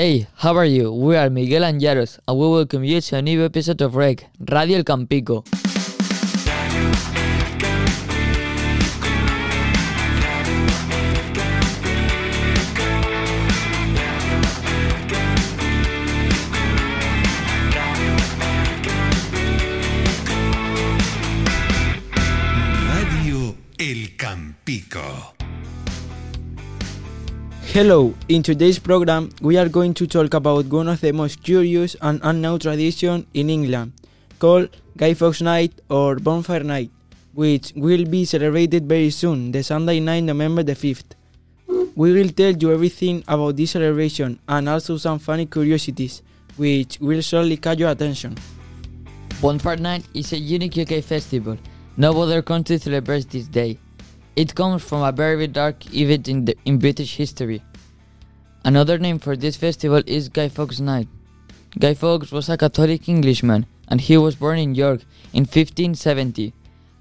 Hey, how are you? We are Miguel and Yaros, and we welcome you to a new episode of REC, Radio El Campico. Radio El Campico. Hello, in today's program we are going to talk about one of the most curious and unknown traditions in England, called Guy Fawkes Night or Bonfire Night, which will be celebrated very soon, the Sunday night, November the 5th. We will tell you everything about this celebration and also some funny curiosities, which will surely catch your attention. Bonfire Night is a unique UK festival. No other country celebrates this day. It comes from a very dark event in, the, in British history. Another name for this festival is Guy Fawkes Night. Guy Fawkes was a Catholic Englishman and he was born in York in 1570.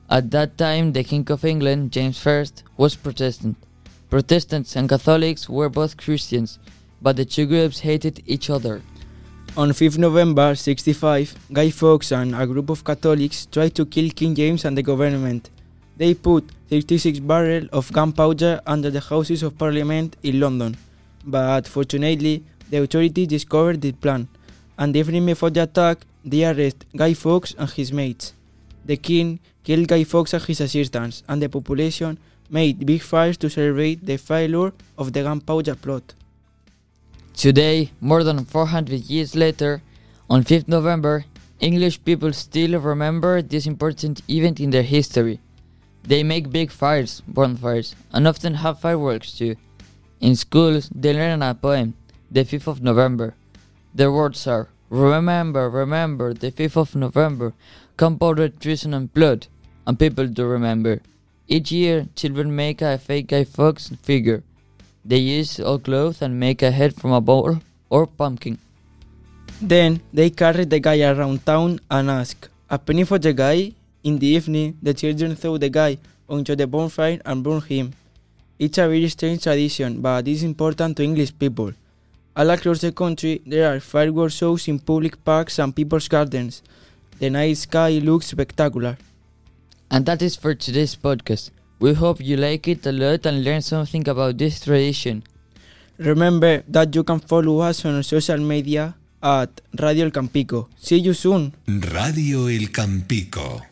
At that time, the King of England, James I, was Protestant. Protestants and Catholics were both Christians, but the two groups hated each other. On 5th November 65, Guy Fawkes and a group of Catholics tried to kill King James and the government. They put 36 barrels of gunpowder under the Houses of Parliament in London, but fortunately, the authorities discovered the plan, and even before the attack, they arrested Guy Fawkes and his mates. The king killed Guy Fawkes and his assistants, and the population made big fires to celebrate the failure of the gunpowder plot. Today, more than 400 years later, on 5th November, English people still remember this important event in their history. They make big fires, bonfires, and often have fireworks too. In schools, they learn a poem, the 5th of November. The words are Remember, remember, the 5th of November, gunpowder, treason, and blood, and people do remember. Each year, children make a fake Guy Fawkes figure. They use old clothes and make a head from a ball or pumpkin. Then they carry the guy around town and ask, A penny for the guy? In the evening, the children throw the guy onto the bonfire and burn him. It's a very strange tradition, but it's important to English people. All across the country, there are fireworks shows in public parks and people's gardens. The night sky looks spectacular. And that is for today's podcast. We hope you like it a lot and learn something about this tradition. Remember that you can follow us on social media at Radio El Campico. See you soon! Radio El Campico.